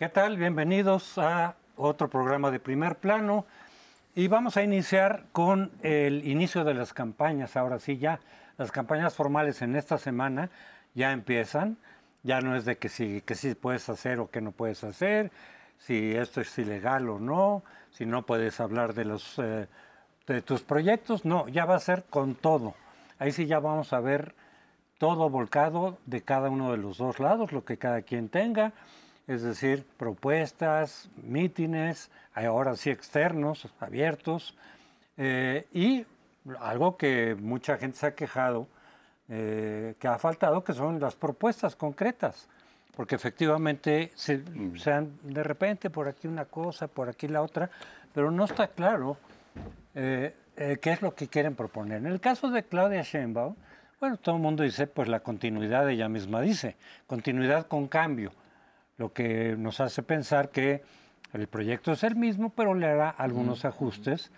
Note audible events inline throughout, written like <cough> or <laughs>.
¿Qué tal? Bienvenidos a otro programa de primer plano. Y vamos a iniciar con el inicio de las campañas. Ahora sí, ya las campañas formales en esta semana ya empiezan. Ya no es de que sí, que sí puedes hacer o que no puedes hacer, si esto es ilegal o no, si no puedes hablar de, los, eh, de tus proyectos. No, ya va a ser con todo. Ahí sí ya vamos a ver todo volcado de cada uno de los dos lados, lo que cada quien tenga es decir, propuestas, mítines, ahora sí externos, abiertos, eh, y algo que mucha gente se ha quejado, eh, que ha faltado, que son las propuestas concretas, porque efectivamente se, dan de repente por aquí una cosa, por aquí la otra, pero no está claro eh, qué es lo que quieren proponer. En el caso de Claudia Sheinbaum, bueno, todo el mundo dice, pues la continuidad, ella misma dice, continuidad con cambio lo que nos hace pensar que el proyecto es el mismo, pero le hará algunos ajustes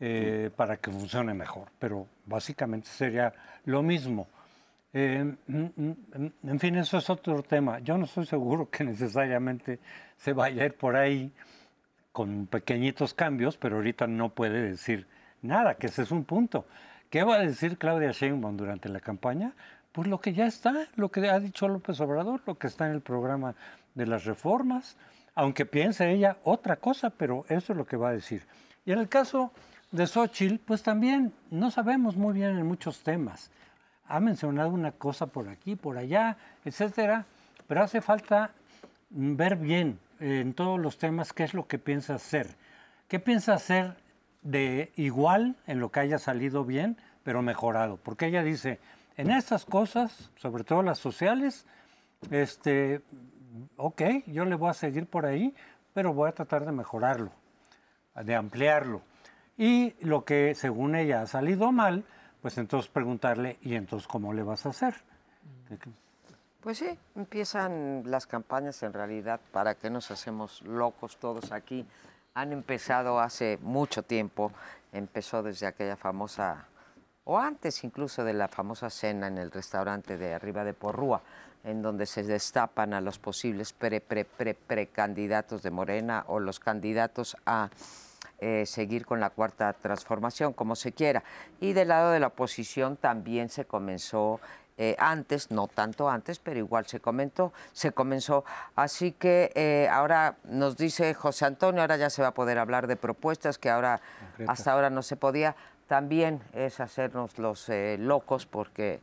eh, para que funcione mejor. Pero básicamente sería lo mismo. Eh, mm, mm, en fin, eso es otro tema. Yo no estoy seguro que necesariamente se vaya a ir por ahí con pequeñitos cambios, pero ahorita no puede decir nada, que ese es un punto. ¿Qué va a decir Claudia Sheinbaum durante la campaña? Pues lo que ya está, lo que ha dicho López Obrador, lo que está en el programa de las reformas, aunque piense ella otra cosa, pero eso es lo que va a decir. Y en el caso de Xochitl, pues también no sabemos muy bien en muchos temas. Ha mencionado una cosa por aquí, por allá, etcétera, pero hace falta ver bien en todos los temas qué es lo que piensa hacer. ¿Qué piensa hacer de igual en lo que haya salido bien, pero mejorado? Porque ella dice, en estas cosas, sobre todo las sociales, este, ok, yo le voy a seguir por ahí, pero voy a tratar de mejorarlo, de ampliarlo. Y lo que según ella ha salido mal, pues entonces preguntarle, ¿y entonces cómo le vas a hacer? Pues sí, empiezan las campañas en realidad, ¿para qué nos hacemos locos todos aquí? Han empezado hace mucho tiempo, empezó desde aquella famosa, o antes incluso de la famosa cena en el restaurante de arriba de Porrúa, en donde se destapan a los posibles pre, pre, pre, precandidatos de Morena o los candidatos a eh, seguir con la cuarta transformación, como se quiera. Y del lado de la oposición también se comenzó eh, antes, no tanto antes, pero igual se comentó, se comenzó. Así que eh, ahora nos dice José Antonio, ahora ya se va a poder hablar de propuestas que ahora hasta ahora no se podía. También es hacernos los locos porque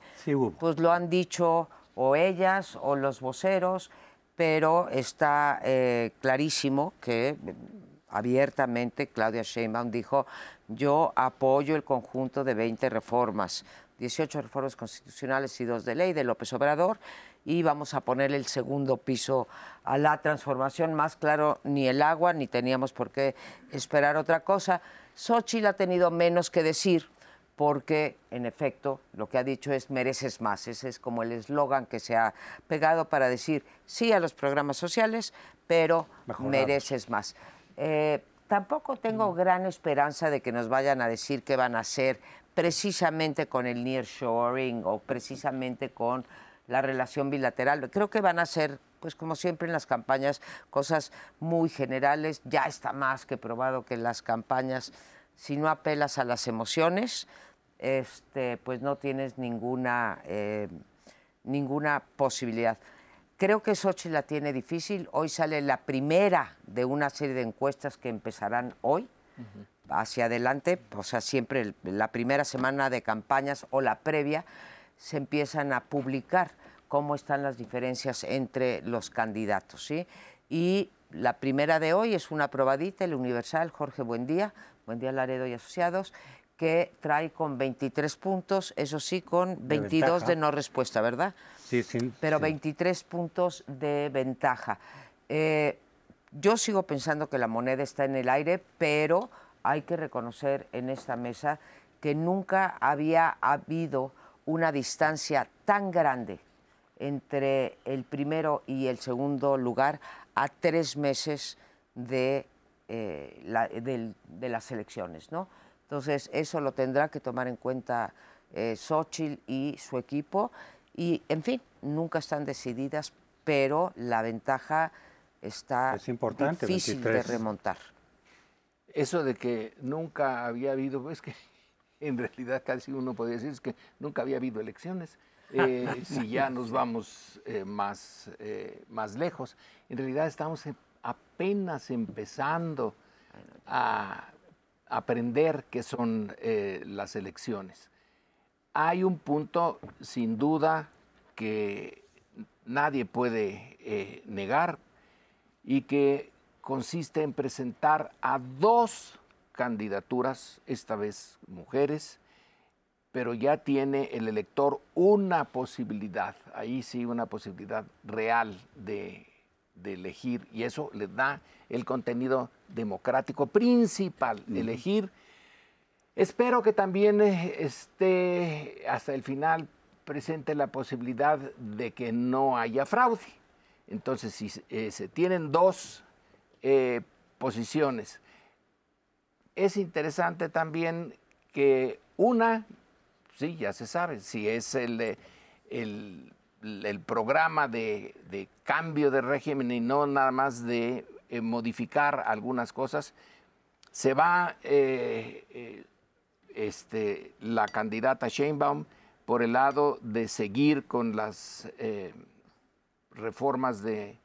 pues lo han dicho o ellas o los voceros, pero está eh, clarísimo que abiertamente Claudia Sheinbaum dijo, yo apoyo el conjunto de 20 reformas, 18 reformas constitucionales y dos de ley de López Obrador, y vamos a poner el segundo piso a la transformación. Más claro, ni el agua, ni teníamos por qué esperar otra cosa. Xochitl ha tenido menos que decir porque en efecto lo que ha dicho es mereces más. Ese es como el eslogan que se ha pegado para decir sí a los programas sociales, pero mereces más. Eh, tampoco tengo mm. gran esperanza de que nos vayan a decir qué van a hacer precisamente con el nearshoring o precisamente con la relación bilateral. Creo que van a ser, pues como siempre en las campañas, cosas muy generales. Ya está más que probado que las campañas si no apelas a las emociones, este, pues no tienes ninguna, eh, ninguna posibilidad. Creo que Sochi la tiene difícil. Hoy sale la primera de una serie de encuestas que empezarán hoy hacia adelante. O sea, siempre la primera semana de campañas o la previa se empiezan a publicar cómo están las diferencias entre los candidatos. ¿sí? Y la primera de hoy es una probadita, el Universal, Jorge Buendía, Buen día Laredo y Asociados, que trae con 23 puntos, eso sí, con 22 de, no respuesta, ¿verdad? Sí, sí. Pero 23 puntos de ventaja. Eh, yo sigo pensando que la moneda está en el aire, pero hay que reconocer en esta mesa que nunca había habido una distancia tan grande entre el primero y el segundo lugar a tres meses de eh, de, las elecciones, ¿no? Entonces, eso lo tendrá que tomar en cuenta eh, Xochitl y su equipo. Y, en fin, nunca están decididas, pero la ventaja está Es importante, difícil 23. de remontar. Eso de que nunca había habido, es que <laughs> en realidad casi uno podría decir es que nunca había habido elecciones. <laughs> Eh, si ya nos vamos eh, más, eh, más lejos, en realidad estamos apenas empezando a aprender qué son eh, las elecciones. Hay un punto, sin duda, que nadie puede eh, negar y que consiste en presentar a dos candidaturas, esta vez mujeres, pero ya tiene el elector una posibilidad, ahí sí una posibilidad real de, de elegir y eso le da el contenido democrático principal, elegir. Espero que también eh, esté hasta el final presente la posibilidad de que no haya fraude. Entonces, si eh, se tienen dos eh, posiciones, es interesante también que una, sí, ya se sabe, si es el, eh, el, el programa de, cambio de régimen y no nada más de eh, modificar algunas cosas, se va eh, eh, este, la candidata Sheinbaum por el lado de seguir con las reformas de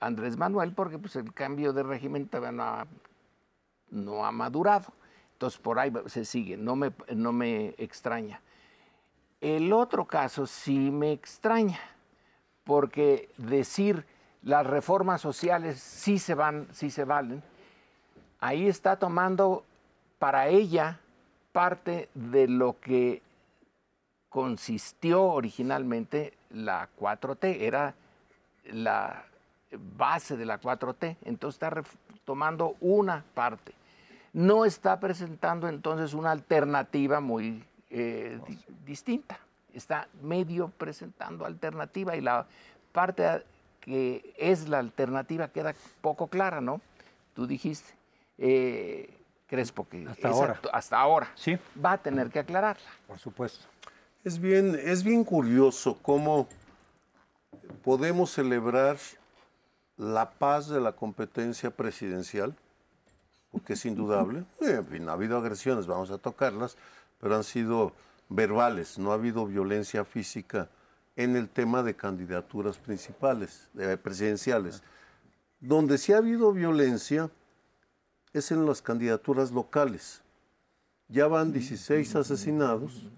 Andrés Manuel, porque pues, el cambio de régimen todavía no ha, no ha madurado. Entonces por ahí se sigue, no me, no me extraña. El otro caso sí me extraña, porque decir las reformas sociales sí se van, sí se valen, ahí está tomando para ella parte de lo que consistió originalmente la 4T, era la base de la 4T, entonces está tomando una parte. No está presentando entonces una alternativa muy eh, di- distinta, está medio presentando alternativa y la parte que es la alternativa queda poco clara, ¿no? Tú dijiste, eh, Crespo, que Hasta esa- ahora. hasta ahora Sí, va a tener que aclararla. por supuesto. Es bien, es bien curioso cómo podemos celebrar la paz de la competencia presidencial, porque es indudable. Eh, En fin, ha habido agresiones, vamos a tocarlas, pero han sido verbales, no ha habido violencia física en el tema de candidaturas principales, eh, presidenciales. Donde sí ha habido violencia es en las candidaturas locales. Ya van 16 asesinados.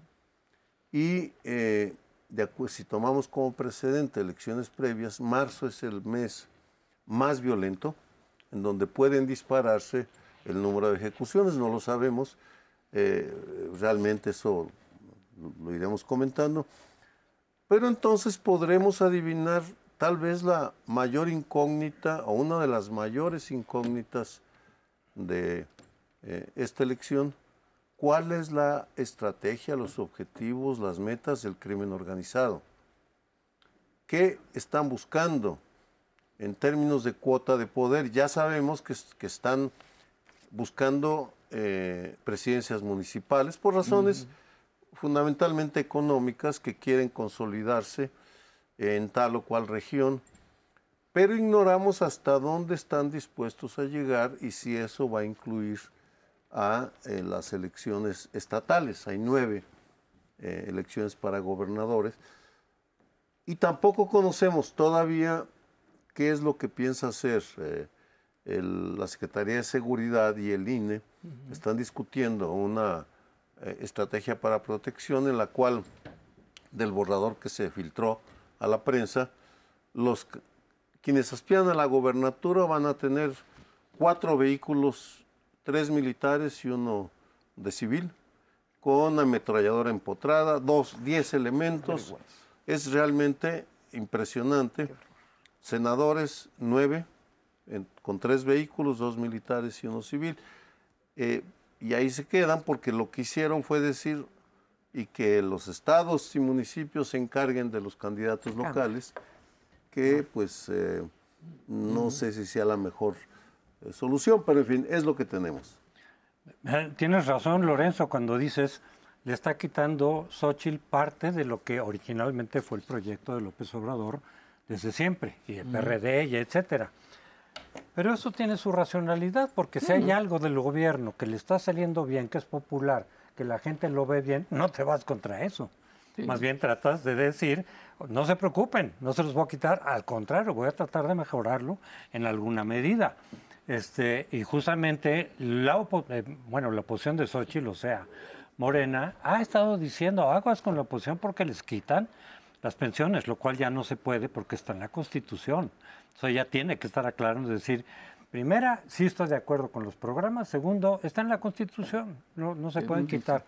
Y eh, de si tomamos como precedente elecciones previas, marzo es el mes más violento, en donde pueden dispararse el número de ejecuciones, no lo sabemos, eh, realmente eso lo, iremos comentando, pero entonces podremos adivinar tal vez la mayor incógnita o una de las mayores incógnitas de eh, esta elección, ¿Cuál es la estrategia, los objetivos, las metas del crimen organizado? ¿Qué están buscando en términos de cuota de poder? Ya sabemos que, que están buscando eh, presidencias municipales por razones fundamentalmente económicas que quieren consolidarse en tal o cual región, pero ignoramos hasta dónde están dispuestos a llegar y si eso va a incluir a eh, las elecciones estatales. Hay nueve eh, elecciones para gobernadores. Y tampoco conocemos todavía qué es lo que piensa hacer eh, el- la Secretaría de Seguridad y el INE. Están discutiendo una eh, estrategia para protección en la cual, del borrador que se filtró a la prensa, los quienes aspiran a la gobernatura van a tener cuatro vehículos tres militares y uno de civil, con ametralladora empotrada, dos, diez elementos. Es realmente impresionante. Senadores, nueve, en- con tres vehículos, dos militares y uno civil. Eh, y ahí se quedan porque lo que hicieron fue decir y que los estados y municipios se encarguen de los candidatos locales, que pues eh, no sé si sea la mejor eh, solución, pero en fin, es lo que tenemos. Tienes razón, Lorenzo, cuando dices le está quitando Xochitl parte de lo que originalmente fue el proyecto de López Obrador desde siempre, y el PRD y etcétera. Pero eso tiene su racionalidad, porque si hay algo del gobierno que le está saliendo bien, que es popular, que la gente lo ve bien, no te vas contra eso. Más bien tratas de decir, no se preocupen, no se los voy a quitar, al contrario, voy a tratar de mejorarlo en alguna medida. Este, y justamente la, eh, bueno, la oposición de Xochitl, o sea, Morena, ha estado diciendo aguas con la oposición porque les quitan las pensiones, lo cual ya no se puede porque está en la Constitución. Sea, ya tiene que estar aclarando, decir, primera, sí estoy de acuerdo con los programas, segundo, está en la Constitución, no, no se pueden quitar.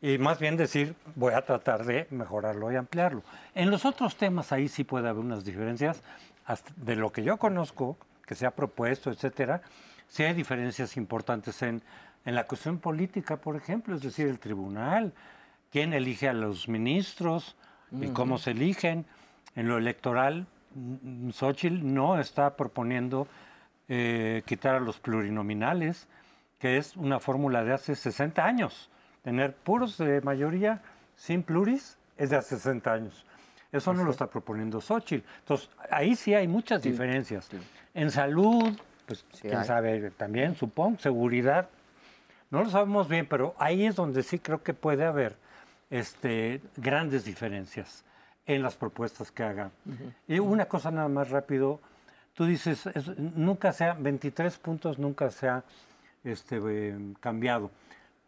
Y más bien decir, voy a tratar de mejorarlo y ampliarlo. En los otros temas ahí sí puede haber unas diferencias, de lo que yo conozco, que se ha propuesto, etcétera, sí hay diferencias importantes en, en la cuestión política, por ejemplo, es decir, el tribunal, quién elige a los ministros, y cómo se eligen. En lo electoral, Xochitl no está proponiendo eh, quitar a los plurinominales, que es una fórmula de hace 60 años. Tener puros de mayoría sin pluris es de hace 60 años. Eso no lo está proponiendo Xochitl. Entonces, ahí sí hay muchas diferencias. En salud, pues quién sabe también, supongo, seguridad. No lo sabemos bien, pero ahí es donde sí creo que puede haber este, grandes diferencias en las propuestas que haga. Y una cosa nada más rápido, tú dices, nunca se ha, 23 puntos nunca se ha este, eh, cambiado.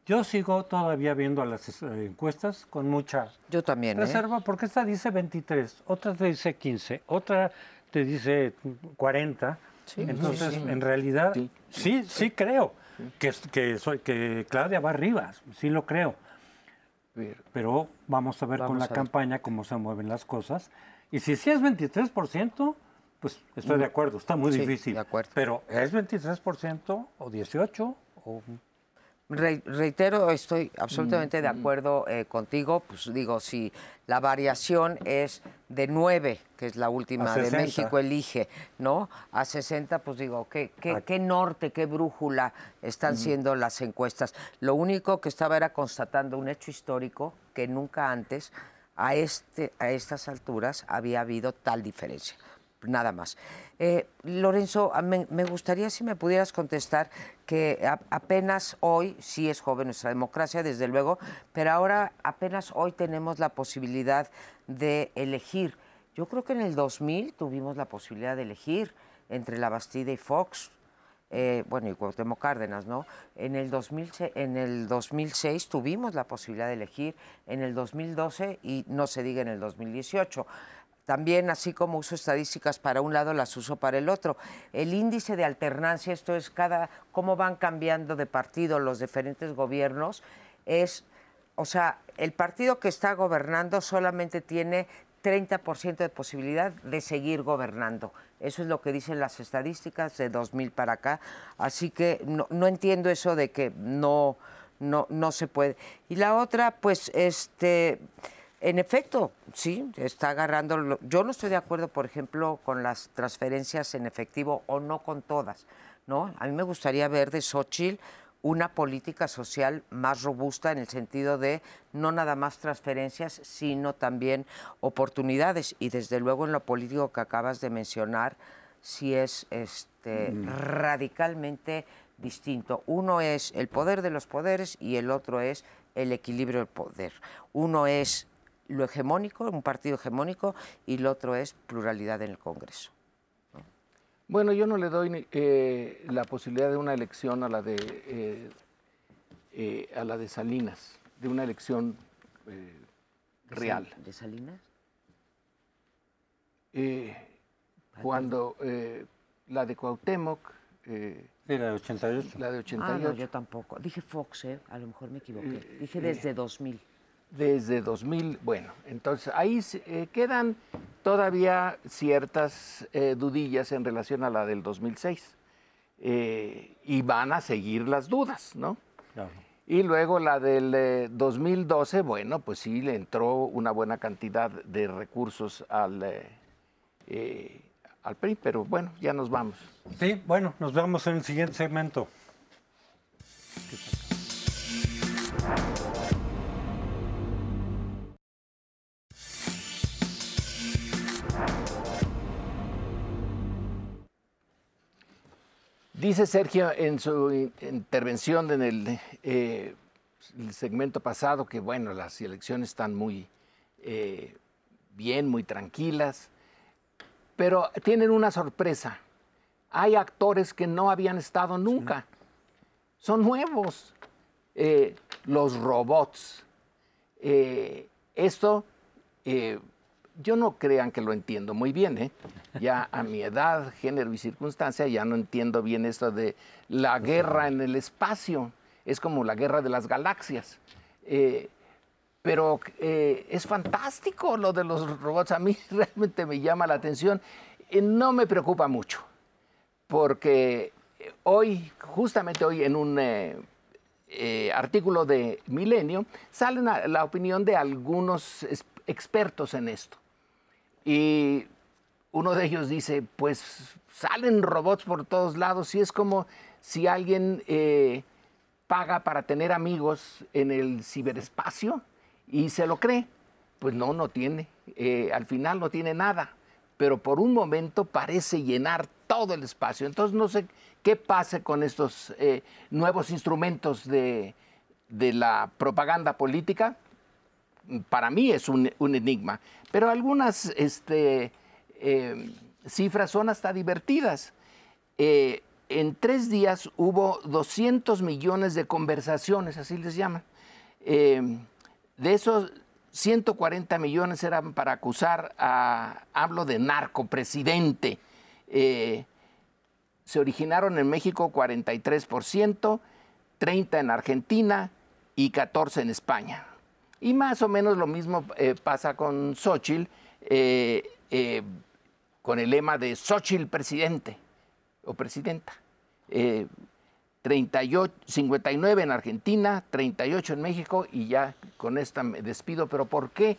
Yo sigo todavía viendo las eh, encuestas con mucha Yo también, ¿eh? reserva, porque esta dice 23, otra te dice 15, otra te dice 40. Entonces, en realidad, sí, sí, creo que, que, soy, que Claudia va arriba, sí lo creo. Pero vamos a ver con la campaña cómo se mueven las cosas. Y si sí es 23%, pues estoy de mm. acuerdo, está muy difícil. Pero ¿es 23% o 18%? O reitero, estoy absolutamente de acuerdo eh, contigo. Pues digo, si la variación es de 9, que es la última de México elige, ¿no? A 60, pues digo, ¿qué, qué, norte, qué brújula están siendo las encuestas? Lo único que estaba era constatando un hecho histórico que nunca antes, a, este, a estas alturas, había habido tal diferencia nada más. Eh, Lorenzo, me, gustaría si me pudieras contestar que apenas hoy, sí es joven nuestra democracia, desde luego, pero ahora apenas hoy tenemos la posibilidad de elegir. Yo creo que en el 2000 tuvimos la posibilidad de elegir entre la Bastida y Fox, eh, bueno, y Cuauhtémoc Cárdenas, ¿no? En el, 2006, en el 2006 tuvimos la posibilidad de elegir, en el 2012 y no se diga en el 2018. También, así como uso estadísticas para un lado, las uso para el otro. El índice de alternancia, esto es cada cómo van cambiando de partido los diferentes gobiernos, es, o sea, el partido que está gobernando solamente tiene 30% de posibilidad de seguir gobernando. Eso es lo que dicen las estadísticas de 2000 para acá. Así que no, entiendo eso de que no, no, no se puede. Y la otra, pues, este en efecto, sí, está agarrando. Yo no estoy de acuerdo, por ejemplo, con las transferencias en efectivo o no con todas. ¿no? A mí me gustaría ver de Xochitl una política social más robusta en el sentido de no nada más transferencias, sino también oportunidades. Y desde luego en lo político que acabas de mencionar, sí es este, mm. radicalmente distinto. Uno es el poder de los poderes y el otro es el equilibrio del poder. Uno es lo hegemónico, un partido hegemónico, y lo otro es pluralidad en el Congreso. Bueno, yo no le doy eh, la posibilidad de una elección a la de, eh, eh, a la de Salinas, de una elección real. ¿De Salinas? cuando la de Cuauhtémoc... sí, la de 88. La de 88. Ah, no, yo tampoco. Dije Fox, a lo mejor me equivoqué. Dije desde 2000 desde 2000. Bueno, entonces ahí eh, quedan todavía ciertas eh, dudillas en relación a la del 2006. Eh, y van a seguir las dudas, ¿no? Y luego la del 2012, bueno, pues sí le entró una buena cantidad de recursos al, al PRI, pero bueno, ya nos vamos. Sí, bueno, nos vemos en el siguiente segmento. Dice Sergio en su intervención en el, eh, el, segmento pasado que, bueno, las elecciones están muy eh, bien, muy tranquilas, pero tienen una sorpresa. Hay actores que no habían estado nunca. Son nuevos. Eh, los robots. esto yo no crean que lo entiendo muy bien, ¿eh? Ya a mi edad, género y circunstancia, ya no entiendo bien esto de la guerra en el espacio. Es como la guerra de las galaxias. Eh, pero eh, es fantástico lo de los robots. A mí <laughs> realmente me llama la atención. no me preocupa mucho, porque hoy, justamente hoy, en un artículo de Milenio, sale la opinión de algunos expertos en esto. Y uno de ellos dice, pues salen robots por todos lados y es como si alguien eh, paga para tener amigos en el ciberespacio y se lo cree. Pues no, no tiene. Eh, al final no tiene nada, pero por un momento parece llenar todo el espacio. Entonces no sé qué pase con estos eh, nuevos instrumentos de, la propaganda política. Para mí es un enigma. Pero algunas este, em, cifras son hasta divertidas. Eh, en tres días hubo 200 millones de conversaciones, así les llaman. Em, de esos 140 millones eran para acusar a, hablo de narcopresidente. Eh, se originaron en México 43%, 30 en Argentina y 14 en España. Y más o menos lo mismo eh, pasa con Xochitl, eh, eh, con el lema de Xochitl presidente o presidenta. 38, 59 en Argentina, 38 en México y ya con esta me despido. Pero ¿por qué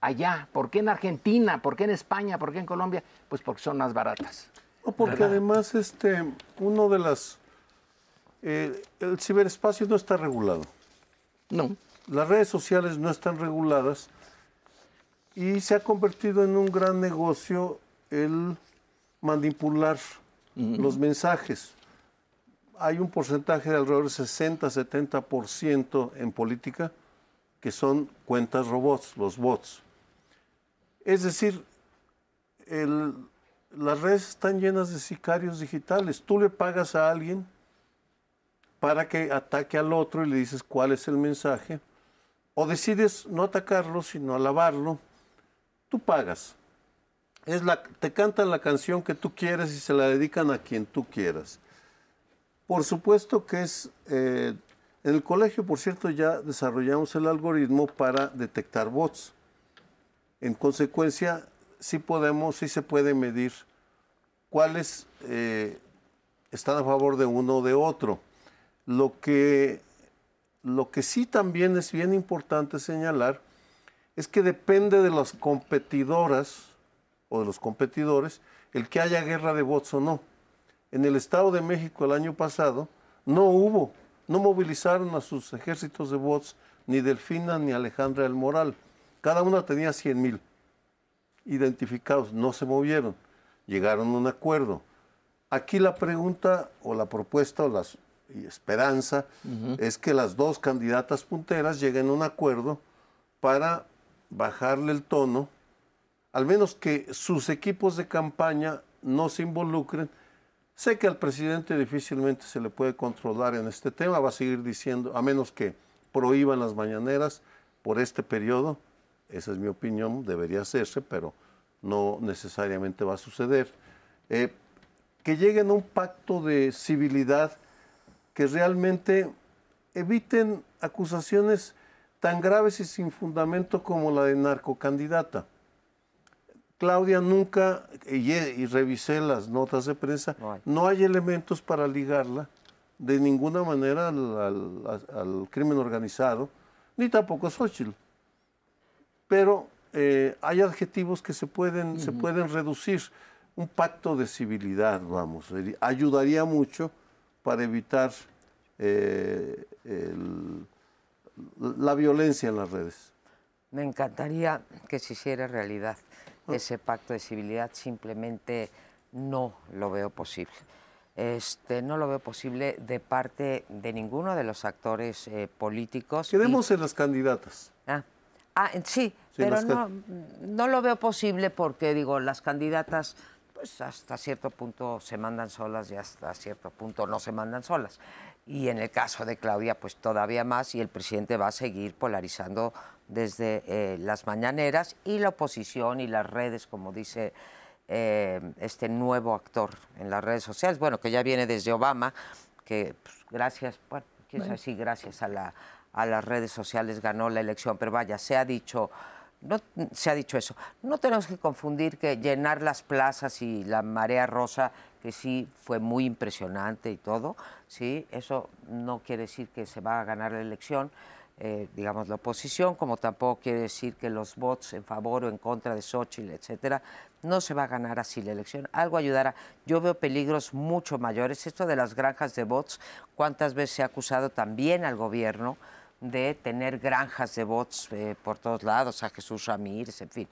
allá? ¿Por qué en Argentina? ¿Por qué en España? ¿Por qué en Colombia? Pues porque son más baratas. No, porque además este, uno de las... el ciberespacio no está regulado. No las redes sociales no están reguladas y se ha convertido en un gran negocio el manipular los mensajes. Hay un porcentaje de alrededor de 60-70% en política que son cuentas robots, los bots. Es decir, las redes están llenas de sicarios digitales. Tú le pagas a alguien para que ataque al otro y le dices cuál es el mensaje o decides no atacarlo, sino alabarlo, tú pagas. Es la, te cantan la canción que tú quieres y se la dedican a quien tú quieras. Por supuesto que es, eh, en el colegio, por cierto, ya desarrollamos el algoritmo para detectar bots. En consecuencia, sí podemos, sí se puede medir cuáles eh, están a favor de uno o de otro. Lo que lo que sí también es bien importante señalar es que depende de las competidoras o de los competidores el que haya guerra de bots o no. En el Estado de México el año pasado no hubo, no movilizaron a sus ejércitos de bots ni Delfina ni Alejandra del Moral. Cada una tenía 100 mil identificados, no se movieron, llegaron a un acuerdo. Aquí la pregunta o la propuesta o las y esperanza es que las dos candidatas punteras lleguen a un acuerdo para bajarle el tono, al menos que sus equipos de campaña no se involucren. Sé que al presidente difícilmente se le puede controlar en este tema, va a seguir diciendo, a menos que prohíban las mañaneras por este periodo, esa es mi opinión, debería hacerse, pero no necesariamente va a suceder. Eh, que lleguen a un pacto de civilidad que realmente eviten acusaciones tan graves y sin fundamento como la de narcocandidata. Claudia nunca, y, revisé las notas de prensa, no hay. elementos para ligarla de ninguna manera al, crimen organizado, ni tampoco a Xochitl. Pero eh, hay adjetivos que se pueden, se pueden reducir. Un pacto de civilidad, vamos, ayudaría mucho para evitar eh, la violencia en las redes. Me encantaría que se hiciera realidad ah. ese pacto de civilidad, simplemente no lo veo posible. Este, no lo veo posible de parte de ninguno de los actores eh, políticos. Quedemos en las candidatas. Ah, ah sí, pero no, no lo veo posible porque, digo, las candidatas pues hasta cierto punto se mandan solas y hasta cierto punto no se mandan solas. Y en el caso de Claudia, pues todavía más, y el presidente va a seguir polarizando desde eh, las mañaneras y la oposición y las redes, como dice eh, este nuevo actor en las redes sociales, bueno, que ya viene desde Obama, que pues, gracias, bueno, quién gracias a, la, a las redes sociales ganó la elección, pero vaya, se ha dicho, no se ha dicho eso. No tenemos que confundir que llenar las plazas y la marea rosa, que sí fue muy impresionante y todo, sí, eso no quiere decir que se va a ganar la elección. Eh, digamos, la oposición, como tampoco quiere decir que los votos en favor o en contra de Xochitl, etcétera, no se va a ganar así la elección. Algo ayudará. Yo veo peligros mucho mayores. Esto de las granjas de votos, ¿cuántas veces se ha acusado también al gobierno de tener granjas de votos eh, por todos lados, a Jesús Ramírez, en fin?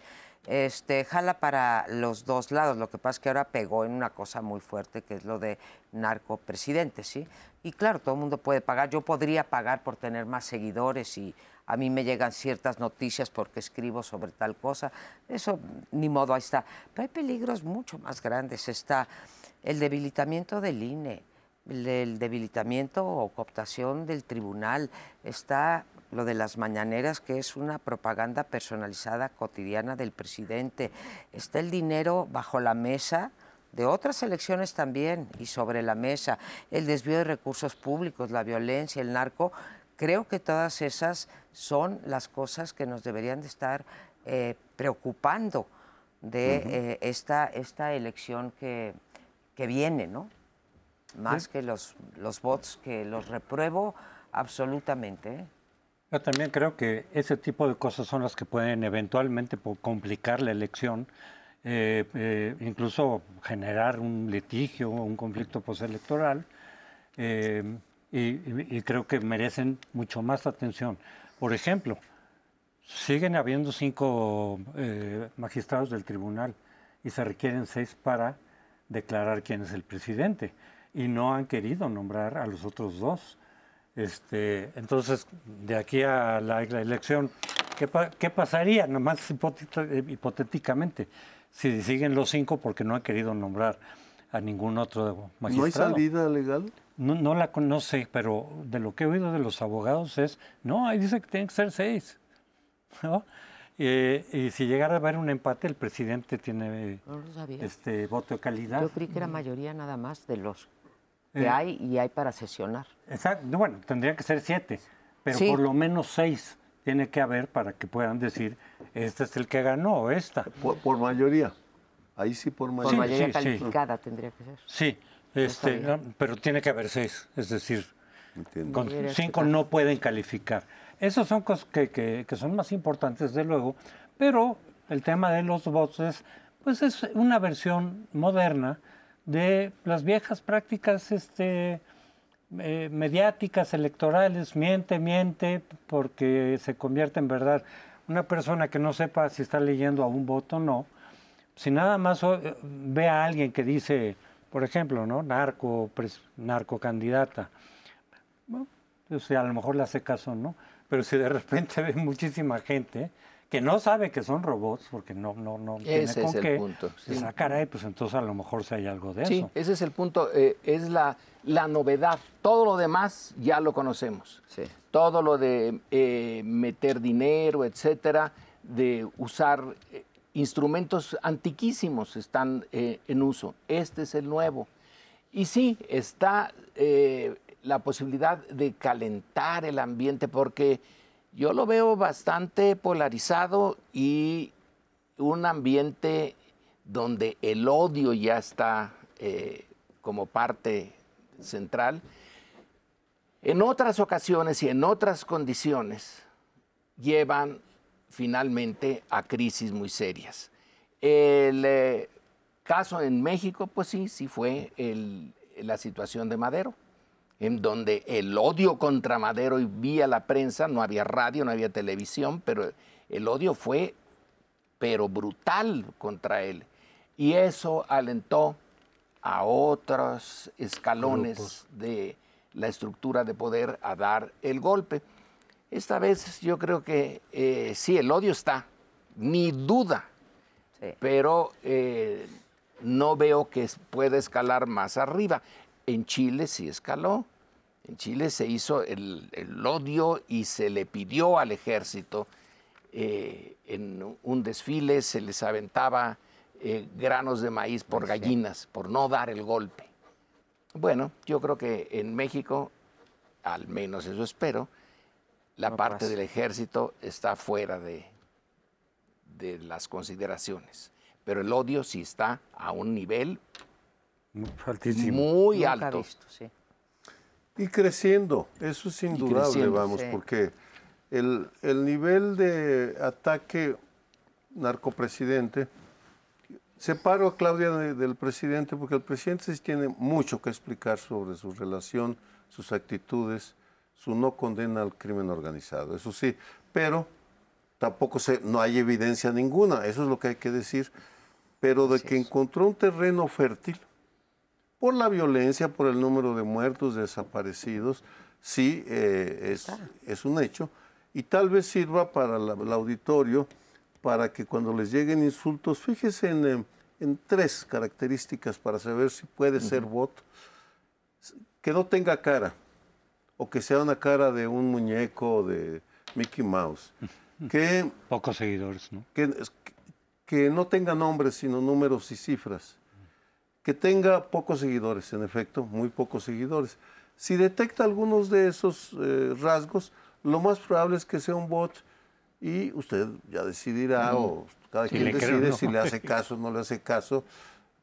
este, jala para los dos lados. Lo que pasa es que ahora pegó en una cosa muy fuerte, que es lo de narcopresidente, ¿sí? Y claro, todo el mundo puede pagar. Yo podría pagar por tener más seguidores y a mí me llegan ciertas noticias porque escribo sobre tal cosa. Eso, ni modo, ahí está. Pero hay peligros mucho más grandes. Está el debilitamiento del INE, el debilitamiento o cooptación del tribunal. Está lo de las mañaneras, que es una propaganda personalizada cotidiana del presidente. Está el dinero bajo la mesa de otras elecciones también y sobre la mesa, el desvío de recursos públicos, la violencia, el narco. Creo que todas esas son las cosas que nos deberían de estar eh, preocupando de eh, esta, esta elección que, que viene, ¿no? Más que los, los votos que los repruebo absolutamente. ¿eh? Yo también creo que ese tipo de cosas son las que pueden eventualmente complicar la elección, eh, eh, incluso generar un litigio o un conflicto postelectoral, eh, y, creo que merecen mucho más atención. Por ejemplo, siguen habiendo cinco magistrados del tribunal y se requieren seis para declarar quién es el presidente, y no han querido nombrar a los otros dos. Este, entonces, de aquí a la, elección, ¿qué, ¿qué, pasaría, nomás hipotéticamente, si siguen los cinco porque no han querido nombrar a ningún otro magistrado? ¿No hay salida legal? No, no la conoce, pero de lo que he oído de los abogados es, no, ahí dice que tienen que ser seis. <laughs> Eh, y si llegara a haber un empate, el presidente tiene este voto de calidad. Yo creí que era mayoría nada más de los que eh, hay y hay para sesionar. Exacto, bueno, tendría que ser siete, pero por lo menos seis tiene que haber para que puedan decir, este es el que ganó o esta. Por, mayoría, ahí sí por mayoría. Por mayoría calificada tendría que ser. Sí, este, pero tiene que haber seis, es decir, con cinco no pueden calificar. Esas son cosas que, que, que, son más importantes, de luego, pero el tema de los votos pues es una versión moderna de las viejas prácticas este, eh, mediáticas, electorales, miente, miente, porque se convierte en verdad. Una persona que no sepa si está leyendo a un voto o no, si nada más eh, ve a alguien que dice, por ejemplo, ¿no? narco, narco candidata, bueno, pues, a lo mejor le hace caso, ¿no? Pero si de repente <laughs> ve muchísima gente que no sabe que son robots, porque no, no, no tiene con es el punto. Sí. Esa cara, pues entonces a lo mejor si hay algo de eso. Sí, ese es el punto, eh, es la, la novedad. Todo lo demás ya lo conocemos. Sí. Todo lo de eh, meter dinero, etcétera, de usar eh, instrumentos antiquísimos están en uso. Este es el nuevo. Y sí, está la posibilidad de calentar el ambiente porque yo lo veo bastante polarizado y un ambiente donde el odio ya está eh, como parte central. En otras ocasiones y en otras condiciones llevan finalmente a crisis muy serias. El eh, caso en México, pues sí, sí fue la situación de Madero en donde el odio contra Madero y vía la prensa, no había radio, no había televisión, pero el odio fue, pero brutal contra él. Y eso alentó a otros escalones de la estructura de poder a dar el golpe. Esta vez yo creo que eh, sí, el odio está, ni duda, pero eh, no veo que pueda escalar más arriba. En Chile sí escaló. En Chile se hizo el, odio y se le pidió al ejército eh, en un desfile, se les aventaba eh, granos de maíz por gallinas, por no dar el golpe. Bueno, yo creo que en México, al menos eso espero, la parte del ejército está fuera de, de las consideraciones. Pero el odio sí está a un nivel muy, alto. Y creciendo, eso es indudable, vamos, porque el, el nivel de ataque narcopresidente Separo a Claudia del presidente porque el presidente sí tiene mucho que explicar sobre su relación, sus actitudes, su no condena al crimen organizado, eso sí, pero tampoco se, no hay evidencia ninguna, eso es lo que hay que decir, pero de que encontró un terreno fértil por la violencia, por el número de muertos, desaparecidos, sí eh, es, es, un hecho, y tal vez sirva para el auditorio para que cuando les lleguen insultos, fíjese en, en tres características para saber si puede ser bot. Que no tenga cara, o que sea una cara de un muñeco de Mickey Mouse. Que, Pocos seguidores, ¿no? Que, que no tenga nombres, sino números y cifras. Que tenga pocos seguidores, en efecto, muy pocos seguidores. Si detecta algunos de esos eh, rasgos, lo más probable es que sea un bot y usted ya decidirá o cada quien decide si le hace caso o no le hace caso,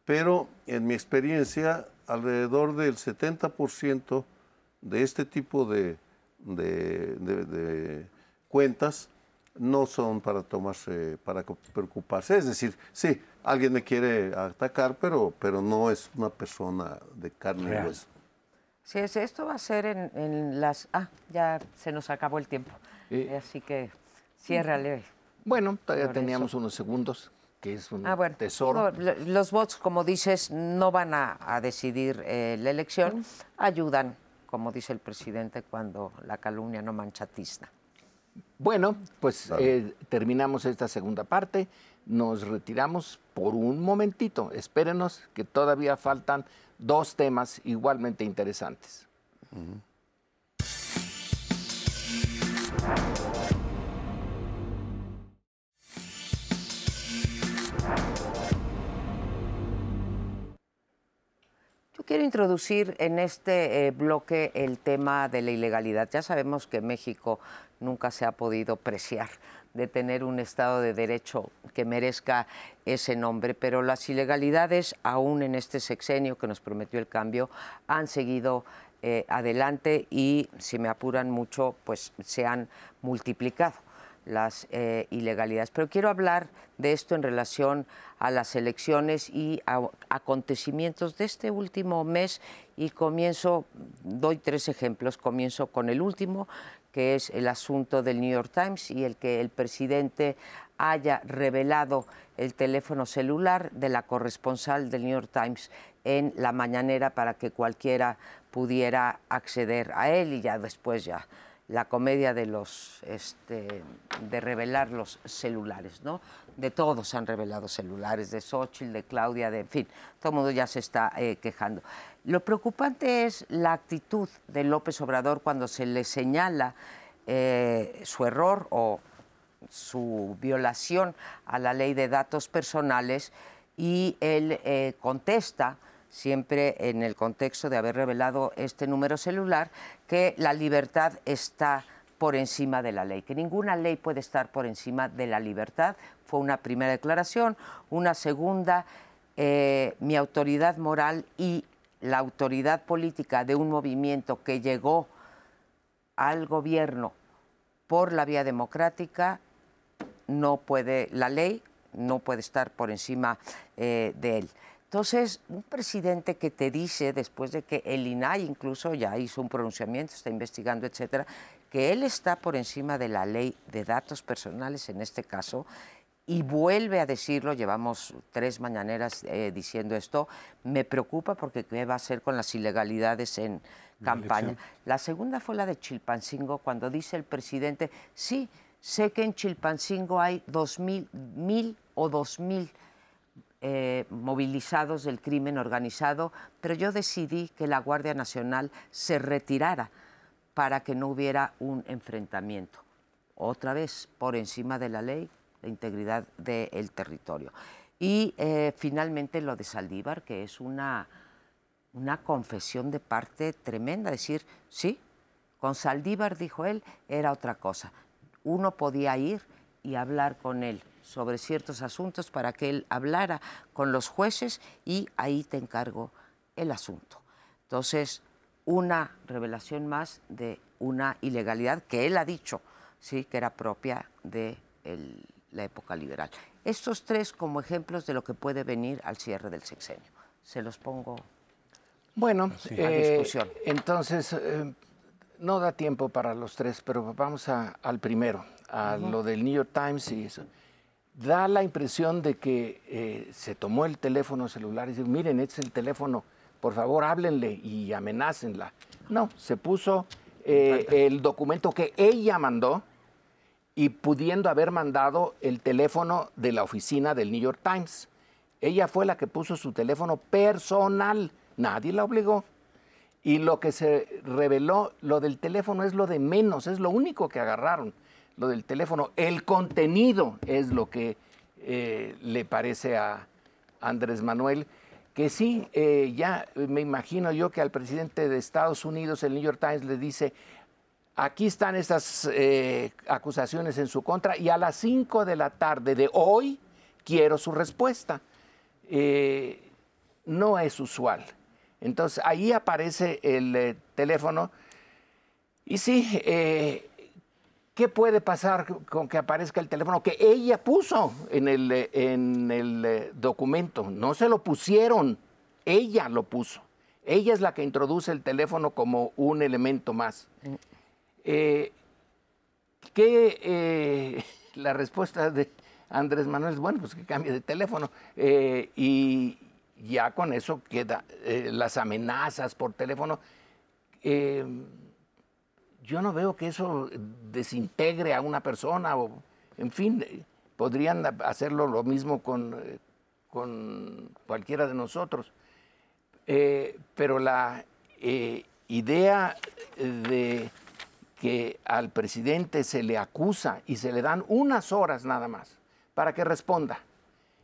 pero en mi experiencia alrededor del 70% de este tipo de, de, cuentas no son para tomarse, para preocuparse. Es decir, sí, alguien me quiere atacar, pero, pero no es una persona de carne y hueso. Sí, esto va a ser en, las... Ah, ya se nos acabó el tiempo. Así que Ciérrale. Bueno, todavía teníamos unos segundos, que es un ah, tesoro. los votos, como dices, no van a, decidir eh, la elección, ayudan, como dice el presidente, cuando la calumnia no mancha Bueno, pues eh, terminamos esta segunda parte. Nos retiramos por un momentito. Espérenos que todavía faltan dos temas igualmente interesantes. quiero introducir en este eh, bloque el tema de la ilegalidad. Ya sabemos que México nunca se ha podido preciar de tener un Estado de Derecho que merezca ese nombre, pero las ilegalidades, aún en este sexenio que nos prometió el cambio, han seguido eh, adelante y, si me apuran mucho, pues se han multiplicado las eh, ilegalidades. Pero quiero hablar de esto en relación a las elecciones y acontecimientos de este último mes y comienzo, doy tres ejemplos, comienzo con el último, que es el asunto del New York Times y el que el presidente haya revelado el teléfono celular de la corresponsal del New York Times en la mañanera para que cualquiera pudiera acceder a él y ya después ya la comedia de los este, de revelar los celulares, ¿no? De todos han revelado celulares, de Xochitl, de Claudia, de en fin, todo el mundo ya se está eh, quejando. Lo preocupante es la actitud de López Obrador cuando se le señala eh, su error o su violación a la ley de datos personales y él eh, contesta siempre en el contexto de haber revelado este número celular, que la libertad está por encima de la ley, que ninguna ley puede estar por encima de la libertad. Fue una primera declaración. Una segunda, eh, mi autoridad moral y la autoridad política de un movimiento que llegó al gobierno por la vía democrática, no puede, la ley no puede estar por encima eh, de él. Entonces, un presidente que te dice, después de que el INAI incluso ya hizo un pronunciamiento, está investigando, etcétera, que él está por encima de la ley de datos personales en este caso, y vuelve a decirlo, llevamos tres mañaneras eh, diciendo esto, me preocupa porque qué va a hacer con las ilegalidades en campaña. La segunda fue la de Chilpancingo, cuando dice el presidente, sí, sé que en Chilpancingo hay dos mil, mil o dos mil eh, movilizados del crimen organizado, pero yo decidí que la Guardia Nacional se retirara para que no hubiera un enfrentamiento. Otra vez, por encima de la ley, la integridad del territorio. Y eh, finalmente lo de Saldívar, que es una, una confesión de parte tremenda, decir, sí, con Saldívar, dijo él, era otra cosa. Uno podía ir y hablar con él sobre ciertos asuntos para que él hablara con los jueces y ahí te encargo el asunto. Entonces, una revelación más de una ilegalidad que él ha dicho, sí, que era propia de la época liberal. Estos tres como ejemplos de lo que puede venir al cierre del sexenio. Se los pongo bueno, a eh, discusión. entonces, eh, no da tiempo para los tres, pero vamos al primero, a lo del New York Times y eso da la impresión de que eh, se tomó el teléfono celular y dice, miren, este es el teléfono, por favor háblenle y amenácenla. No, se puso el documento que ella mandó y pudiendo haber mandado el teléfono de la oficina del New York Times. Ella fue la que puso su teléfono personal, nadie la obligó. Y lo que se reveló, lo del teléfono es lo de menos, es lo único que agarraron lo del teléfono. El contenido es lo que eh, le parece a Andrés Manuel, que sí, eh, ya me imagino yo que al presidente de Estados Unidos, el New York Times, le dice, aquí están estas eh, acusaciones en su contra y a las 5 de la tarde de hoy quiero su respuesta. no es usual. Entonces ahí aparece el teléfono y sí, ¿Qué puede pasar con que aparezca el teléfono que ella puso en el, en el eh, documento? No se lo pusieron, ella lo puso. Ella es la que introduce el teléfono como un elemento más. Eh, ¿Qué eh, <laughs> la respuesta de Andrés Manuel es, bueno, pues que cambie de teléfono. y ya con eso queda las amenazas por teléfono yo no veo que eso desintegre a una persona o, en fin, podrían hacerlo lo mismo con, eh, con cualquiera de nosotros. Eh, pero la eh, idea de que al presidente se le acusa y se le dan unas horas nada más para que responda.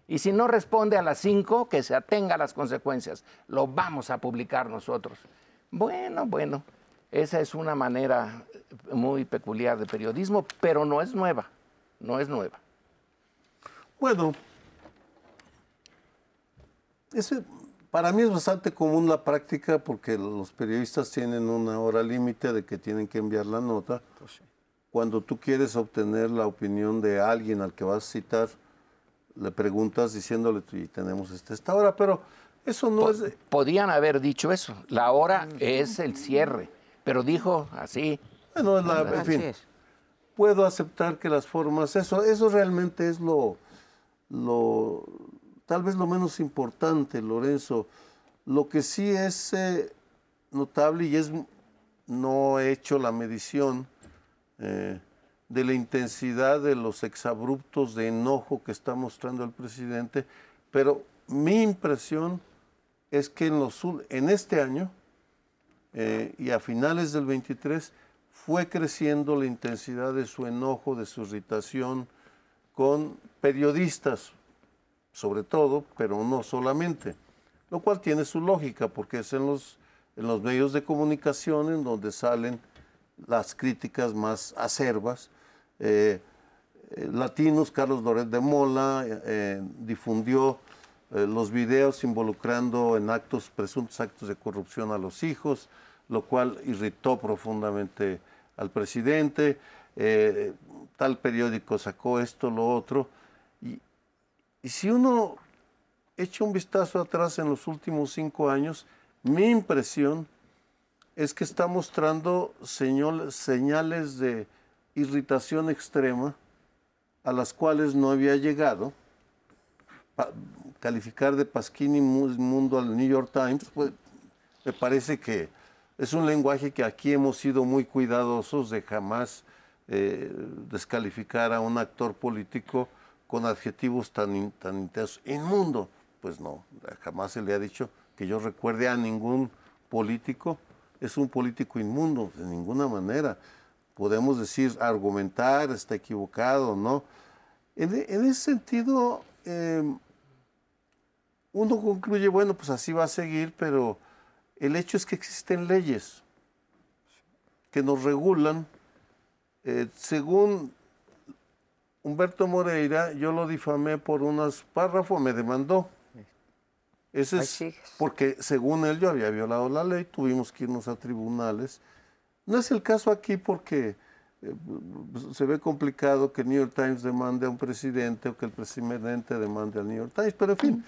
Y si no responde a las cinco, que se atenga a las consecuencias. Lo vamos a publicar nosotros. Bueno, bueno, esa es una manera muy peculiar de periodismo, pero no es nueva, no es nueva. Bueno, para mí es bastante común la práctica porque los periodistas tienen una hora límite de que tienen que enviar la nota. Pues Cuando tú quieres obtener la opinión de alguien al que vas a citar, le preguntas diciéndole, y tenemos esta, esta hora, pero eso no es... Podían haber dicho eso, la hora es el cierre. Pero dijo así. Bueno, en fin, puedo aceptar que las formas, eso, eso realmente es lo, lo, tal vez lo menos importante, Lorenzo. Lo que sí es eh, notable y es, no he hecho la medición eh, de la intensidad de los exabruptos de enojo que está mostrando el presidente, pero mi impresión es que en, los, en este año, eh, y a finales del 23 fue creciendo la intensidad de su enojo, de su irritación con periodistas, sobre todo, pero no solamente, lo cual tiene su lógica, porque es en los, en los medios de comunicación en donde salen las críticas más acerbas. Eh, eh, latinos, Carlos Loret de Mola, difundió los videos involucrando en actos, presuntos actos de corrupción a los hijos, lo cual irritó profundamente al presidente. Eh, tal periódico sacó esto, lo otro. Y, si uno echa un vistazo atrás en los últimos cinco años, mi impresión es que está mostrando señales de irritación extrema a las cuales no había llegado. calificar de Pasquini Mundo al New York Times, pues, me parece que es un lenguaje que aquí hemos sido muy cuidadosos de jamás eh, descalificar a un actor político con adjetivos tan, tan intensos. Inmundo, pues no, jamás se le ha dicho que yo recuerde a ningún político, es un político inmundo, de ninguna manera. Podemos decir, argumentar, está equivocado, ¿no? En, ese sentido, em, uno concluye, bueno, pues así va a seguir, pero el hecho es que existen leyes que nos regulan. Eh, según Humberto Moreira, yo lo difamé por unos párrafos, me demandó. Ese es porque según él yo había violado la ley, tuvimos que irnos a tribunales. No es el caso aquí porque eh, se ve complicado que el New York Times demande a un presidente o que el presidente demande al New York Times, pero en fin,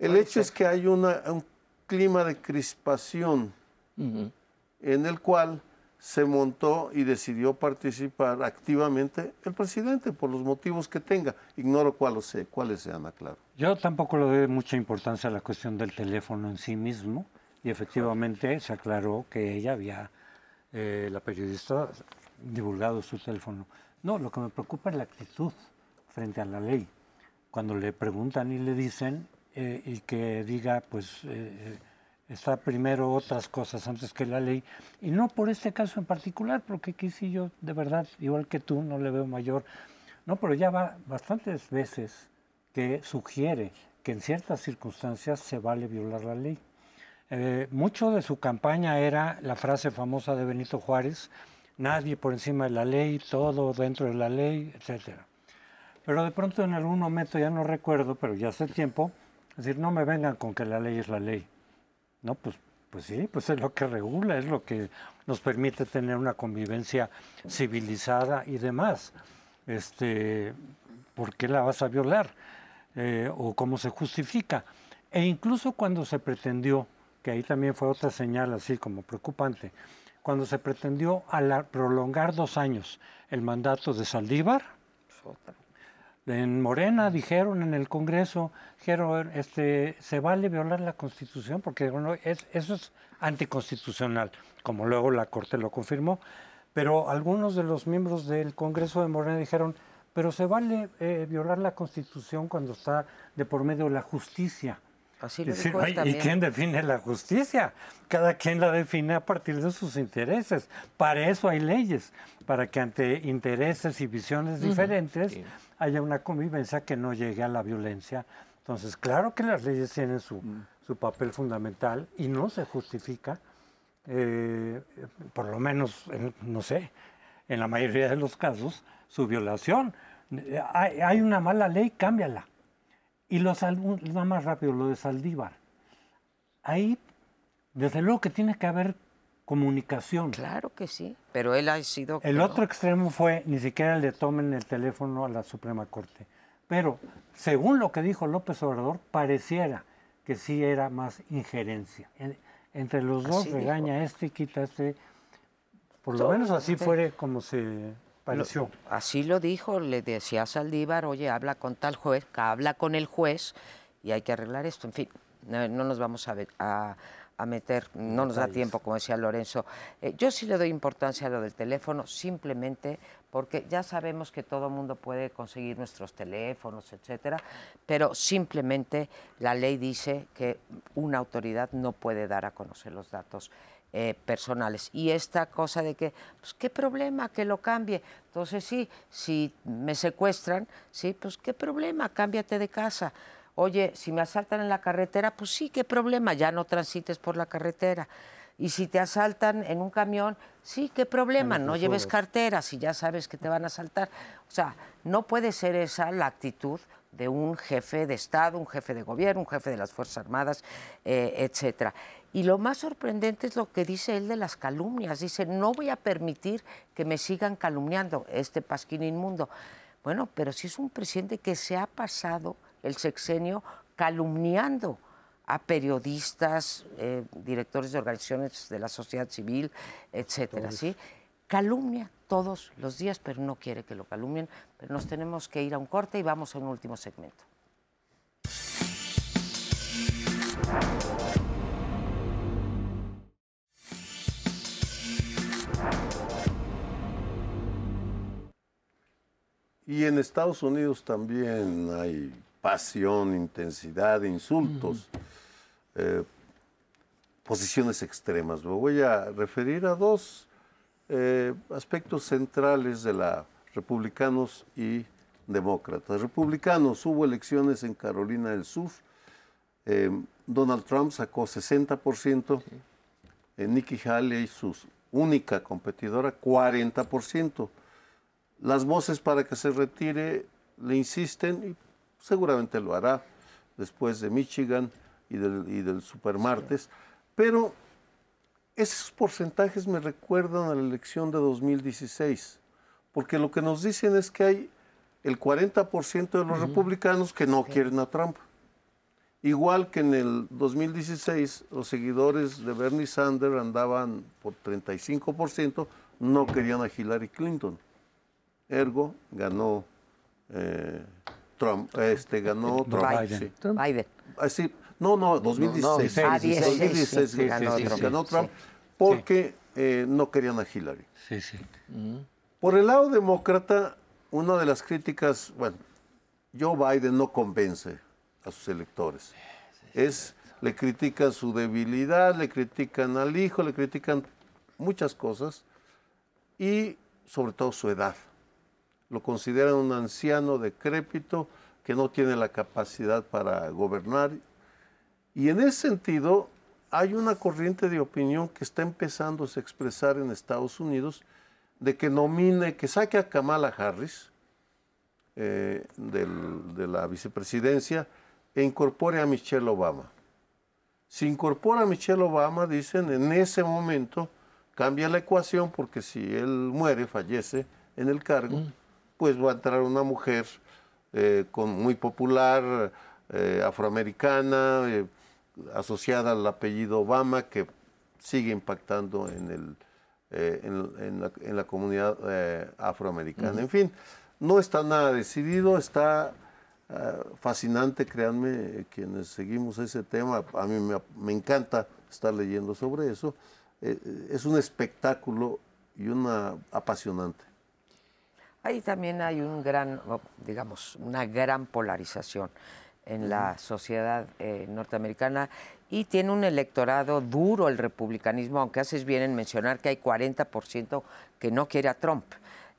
el hecho es que hay una, un clima de crispación en el cual se montó y decidió participar activamente el presidente por los motivos que tenga. Ignoro cuáles, sé, cuáles sean, aclaro. Yo tampoco le doy mucha importancia a la cuestión del teléfono en sí mismo y efectivamente se aclaró que ella había, eh, la periodista, divulgado su teléfono. No, lo que me preocupa es la actitud frente a la ley. Cuando le preguntan y le dicen eh, y que diga, pues eh, está primero otras cosas antes que la ley, y no por este caso en particular, porque aquí sí yo de verdad, igual que tú, no le veo mayor, no, pero ya va bastantes veces que sugiere que en ciertas circunstancias se vale violar la ley. Eh, mucho de su campaña era la frase famosa de Benito Juárez, nadie por encima de la ley, todo dentro de la ley, etcétera. Pero de pronto en algún momento, ya no recuerdo, pero ya hace tiempo, es decir, no me vengan con que la ley es la ley. No, pues, pues sí, pues es lo que regula, es lo que nos permite tener una convivencia civilizada y demás. Este, ¿Por qué la vas a violar? Eh, ¿O cómo se justifica? E incluso cuando se pretendió, que ahí también fue otra señal así como preocupante, cuando se pretendió prolongar dos años el mandato de Saldívar, en Morena dijeron en el Congreso, dijeron, este, se vale violar la Constitución porque eso es anticonstitucional, como luego la Corte lo confirmó. Pero algunos de los miembros del Congreso de Morena dijeron, pero se vale eh, violar la Constitución cuando está de por medio la justicia. Así lo dijo ¿Y quién define la justicia? Cada quien la define a partir de sus intereses. Para eso hay leyes, para que ante intereses y visiones diferentes haya una convivencia que no llegue a la violencia. Entonces, claro que las leyes tienen su, mm. papel fundamental y no se justifica, eh, por lo menos, no sé, en la mayoría de los casos, su violación. Hay, hay una mala ley, cámbiala y los va más rápido, lo de Saldívar. Ahí, desde luego que tiene que haber comunicación. Claro que sí, pero él ha sido... El otro extremo fue, ni siquiera le tomen el teléfono a la Suprema Corte. Pero, según lo que dijo López Obrador, pareciera que sí era más injerencia. entre los dos regaña este y quita este. Por lo menos así fue como se así lo dijo, le decía a Saldívar, oye, habla con tal juez, habla con el juez y hay que arreglar esto. En fin, no, nos vamos a, a, meter, no nos da tiempo, como decía Lorenzo. Eh, yo sí le doy importancia a lo del teléfono, simplemente porque ya sabemos que todo el mundo puede conseguir nuestros teléfonos, etcétera, pero simplemente la ley dice que una autoridad no puede dar a conocer los datos eh, personales. Y esta cosa de que, pues qué problema que lo cambie. Entonces sí, si me secuestran, sí, pues qué problema, cámbiate de casa. Oye, si me asaltan en la carretera, pues sí, qué problema, ya no transites por la carretera. Y si te asaltan en un camión, sí, qué problema, no lleves cartera si ya sabes que te van a asaltar. O sea, no puede ser esa la actitud de un jefe de Estado, un jefe de gobierno, un jefe de las Fuerzas Armadas, eh, etcétera. Y lo más sorprendente es lo que dice él de las calumnias. Dice, no voy a permitir que me sigan calumniando este pasquín inmundo. Bueno, pero si es un presidente que se ha pasado el sexenio calumniando a periodistas, eh, directores de organizaciones de la sociedad civil, etcétera, ¿sí? calumnia todos los días, pero no quiere que lo calumnien. Pero nos tenemos que ir a un corte y vamos a un último segmento. Y en Estados Unidos también hay pasión, intensidad, insultos, eh, posiciones extremas. Me voy a referir a dos eh, aspectos centrales de la republicanos y demócratas. Republicanos, hubo elecciones en Carolina del Sur. Eh, Donald Trump sacó 60%, Nikki Haley, su única competidora, 40%. Las voces para que se retire le insisten y seguramente lo hará después de Michigan y del, y del supermartes, pero esos porcentajes me recuerdan a la elección de 2016, porque lo que nos dicen es que hay el 40% de los republicanos que no quieren a Trump. Igual que en el 2016 los seguidores de Bernie Sanders andaban por 35%, no querían a Hillary Clinton. Ergo ganó eh, Trump, este ganó Trump. Biden. sí. Biden. Ah, sí. No, no, 2016. Ah, 16, 2016, sí, sí, ganó sí, Trump. ganó Trump Sí. porque eh, no querían a Hillary. Sí, sí. Por el lado demócrata, una de las críticas, bueno, Joe Biden no convence a sus electores. Es, le critican su debilidad, le critican al hijo, le critican muchas cosas y sobre todo su edad. Lo consideran un anciano decrépito que no tiene la capacidad para gobernar. Y en ese sentido, hay una corriente de opinión que está empezando a expresar en Estados Unidos de que nomine, que saque a Kamala Harris eh, de la vicepresidencia e incorpore a Michelle Obama. Si incorpora a Michelle Obama, dicen, en ese momento cambia la ecuación porque si él muere, fallece en el cargo, pues va a entrar una mujer eh, con, muy popular, eh, afroamericana, eh, asociada al apellido Obama, que sigue impactando en, el, en, en la, en la comunidad afroamericana. En fin, no está nada decidido, está fascinante, créanme, quienes seguimos ese tema, a mí me, me encanta estar leyendo sobre eso. Es un espectáculo y una apasionante. Ahí también hay un gran, digamos, una gran polarización en la sociedad eh, norteamericana y tiene un electorado duro el republicanismo, aunque haces bien en mencionar que hay 40% que no quiere a Trump.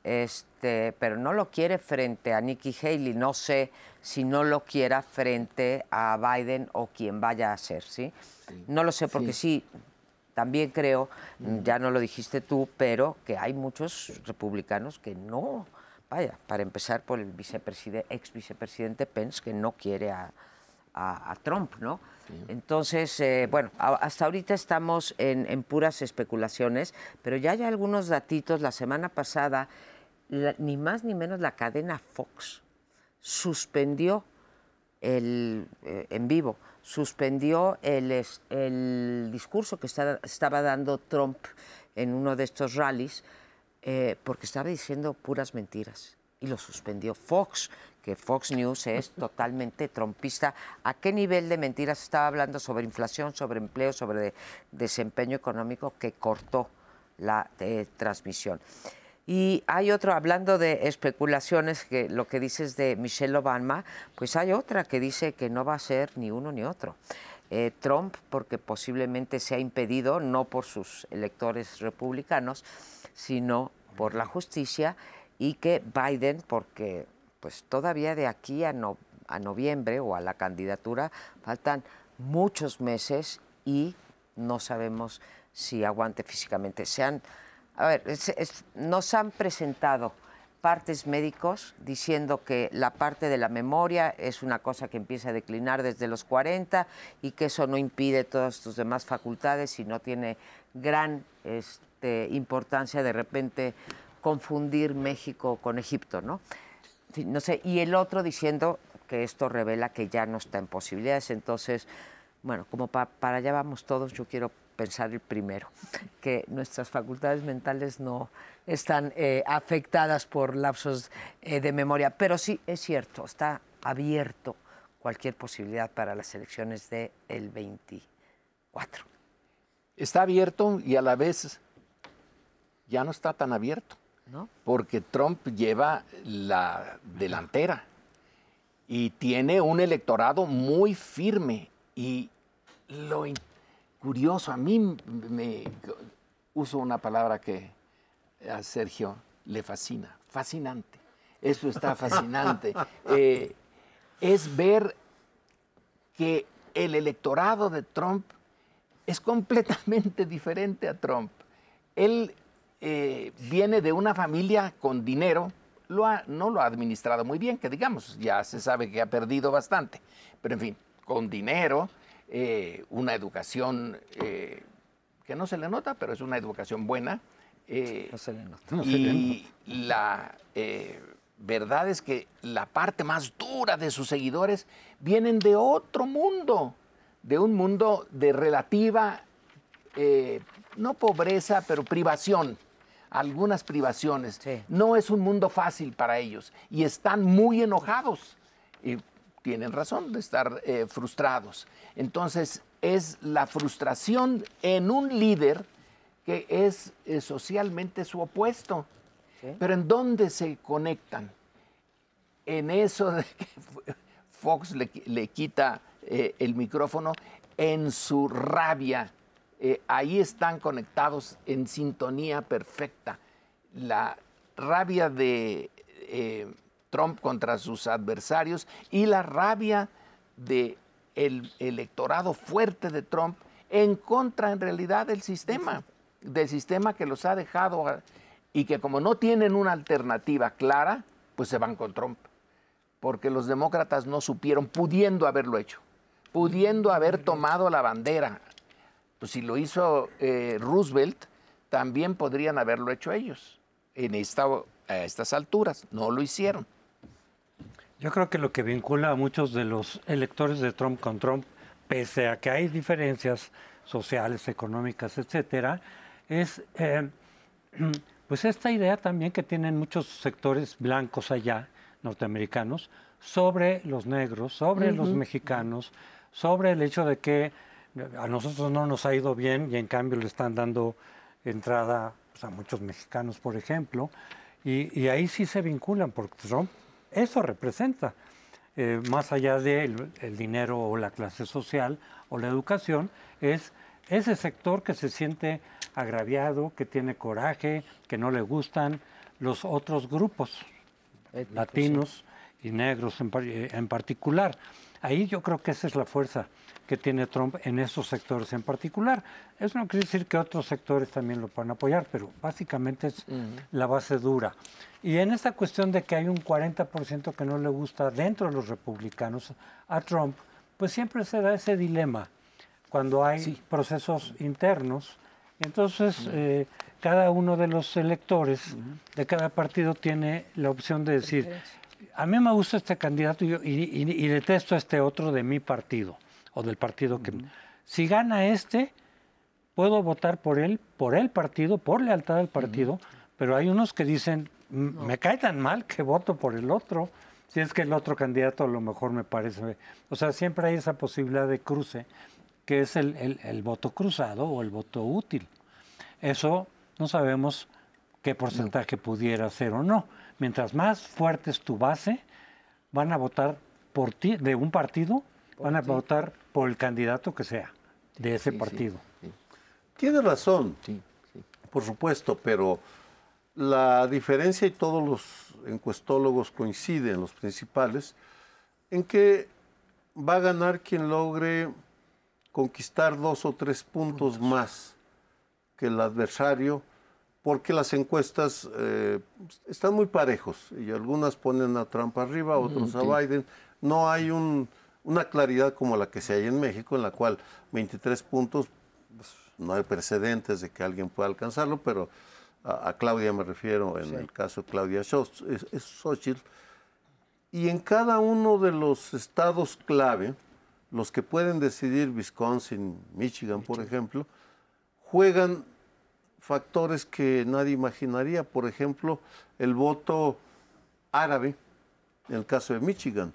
Este, pero no lo quiere frente a Nikki Haley, no sé si no lo quiera frente a Biden o quien vaya a ser, ¿sí? No lo sé porque sí, también creo, ya no lo dijiste tú, pero que hay muchos republicanos que no, vaya, para empezar por el vicepreside- ex vicepresidente Pence, que no quiere a, a- a Trump, ¿no? Entonces, eh, bueno, a- hasta ahorita estamos en, en puras especulaciones, pero ya hay algunos datitos. La semana pasada, la- ni más ni menos la cadena Fox suspendió el, eh, en vivo, suspendió el, el discurso que está- estaba dando Trump en uno de estos rallies eh, porque estaba diciendo puras mentiras y lo suspendió Fox, que Fox News es <laughs> totalmente trompista. ¿A qué nivel de mentiras estaba hablando sobre inflación, sobre empleo, sobre de- desempeño económico que cortó la eh, transmisión? Y hay otro, hablando de especulaciones, que lo que dices de Michelle Obama, pues hay otra que dice que no va a ser ni uno ni otro. Eh, Trump, porque posiblemente se ha impedido, no por sus electores republicanos, sino por la justicia, y que Biden, porque pues todavía de aquí a, no- a noviembre o a la candidatura faltan muchos meses y no sabemos si aguante físicamente. Se han, a ver, nos han presentado partes médicos diciendo que la parte de la memoria es una cosa que empieza a declinar desde los 40 y que eso no impide todas tus demás facultades y no tiene gran este, importancia de repente confundir México con Egipto, ¿no? No sé, y el otro diciendo que esto revela que ya no está en posibilidades. Entonces, bueno, como pa- para allá vamos todos, yo quiero pensar el primero, que nuestras facultades mentales no están eh, afectadas por lapsos eh, de memoria. Pero sí, es cierto, está abierto cualquier posibilidad para las elecciones del 24. Está abierto y a la vez ya no está tan abierto. ¿No? Porque Trump lleva la delantera y tiene un electorado muy firme. Y lo curioso, a mí me uso una palabra que a Sergio le fascina, fascinante. Eso está fascinante. <laughs> Eh, es ver que el electorado de Trump es completamente diferente a Trump. Él eh, viene de una familia con dinero, lo no lo ha administrado muy bien, que digamos, ya se sabe que ha perdido bastante, pero en fin, con dinero, eh, una educación eh, que no se le nota, pero es una educación buena. no se le nota. y la verdad es que la parte más dura de sus seguidores vienen de otro mundo, de un mundo de relativa, no pobreza, pero privación algunas privaciones. No es un mundo fácil para ellos y están muy enojados y tienen razón de estar eh, frustrados. Entonces es la frustración en un líder que es eh, socialmente su opuesto. Pero ¿en dónde se conectan? En eso de que <laughs> Fox le, quita eh, el micrófono, en su rabia ahí están conectados en sintonía perfecta. La rabia de Trump contra sus adversarios y la rabia del electorado fuerte de Trump en contra en realidad del sistema, del sistema que los ha dejado y que como no tienen una alternativa clara, pues se van con Trump. Porque los demócratas no supieron, pudiendo haberlo hecho, pudiendo haber tomado la bandera, pues si lo hizo eh, Roosevelt, también podrían haberlo hecho ellos en esta, a estas alturas. No lo hicieron. Yo creo que lo que vincula a muchos de los electores de Trump con Trump, pese a que hay diferencias sociales, económicas, etcétera, es eh, <clears throat> pues esta idea también que tienen muchos sectores blancos allá, norteamericanos, sobre los negros, sobre los mexicanos, sobre el hecho de que a nosotros no nos ha ido bien y en cambio le están dando entrada pues, a muchos mexicanos, por ejemplo, y, ahí sí se vinculan, porque Trump eso representa, eh, más allá del el dinero o la clase social o la educación, es ese sector que se siente agraviado, que tiene coraje, que no le gustan los otros grupos, latinos y negros en, en particular. Ahí yo creo que esa es la fuerza que tiene Trump en esos sectores en particular. Eso no quiere decir que otros sectores también lo puedan apoyar, pero básicamente es la base dura. Y en esta cuestión de que hay un 40% que no le gusta dentro de los republicanos a Trump, pues siempre se da ese dilema cuando hay procesos internos. Entonces, eh, cada uno de los electores de cada partido tiene la opción de decir, a mí me gusta este candidato y detesto a este otro de mi partido o del partido que... Si gana este, puedo votar por él, por el partido, por lealtad al partido, pero hay unos que dicen, me cae tan mal que voto por el otro, si es que el otro candidato a lo mejor me parece... O sea, siempre hay esa posibilidad de cruce, que es el, el, voto cruzado o el voto útil. Eso no sabemos qué porcentaje pudiera ser o no. Mientras más fuerte es tu base, van a votar por ti, de un partido, van a votar por el candidato que sea de ese partido. Tiene razón, por supuesto, pero la diferencia y todos los encuestólogos coinciden, los principales, en que va a ganar quien logre conquistar dos o tres puntos. más que el adversario, porque las encuestas eh, están muy parejos y algunas ponen a Trump arriba, otros a Biden. No hay un una claridad como la que se hay en México, en la cual 23 puntos, pues, no hay precedentes de que alguien pueda alcanzarlo, pero a, Claudia me refiero, en el caso de Claudia Xochitl, y en cada uno de los estados clave, los que pueden decidir, Wisconsin, Michigan, por ejemplo, juegan factores que nadie imaginaría. Por ejemplo, el voto árabe, en el caso de Michigan.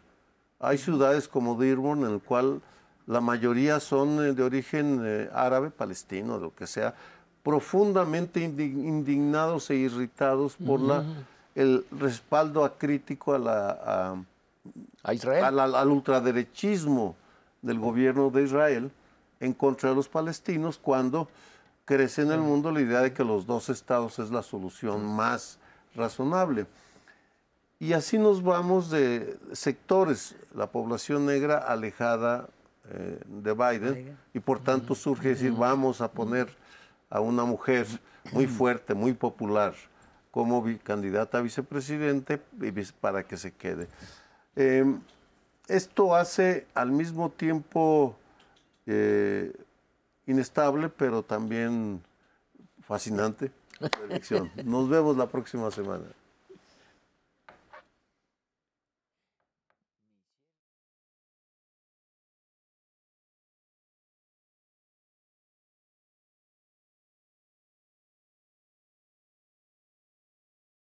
Hay ciudades como Dearborn en el cual la mayoría son eh, de origen eh, árabe, palestino, lo que sea, profundamente indignados e irritados por la, el respaldo acrítico a la, a, Israel. al ultraderechismo del gobierno de Israel en contra de los palestinos cuando crece en el mundo la idea de que los dos estados es la solución más razonable. Y así nos vamos de sectores, la población negra alejada eh, de Biden, y por tanto surge decir, vamos a poner a una mujer muy fuerte, muy popular, como candidata a vicepresidente para que se quede. Em, esto hace al mismo tiempo eh, inestable, pero también fascinante la elección. Nos vemos la próxima semana.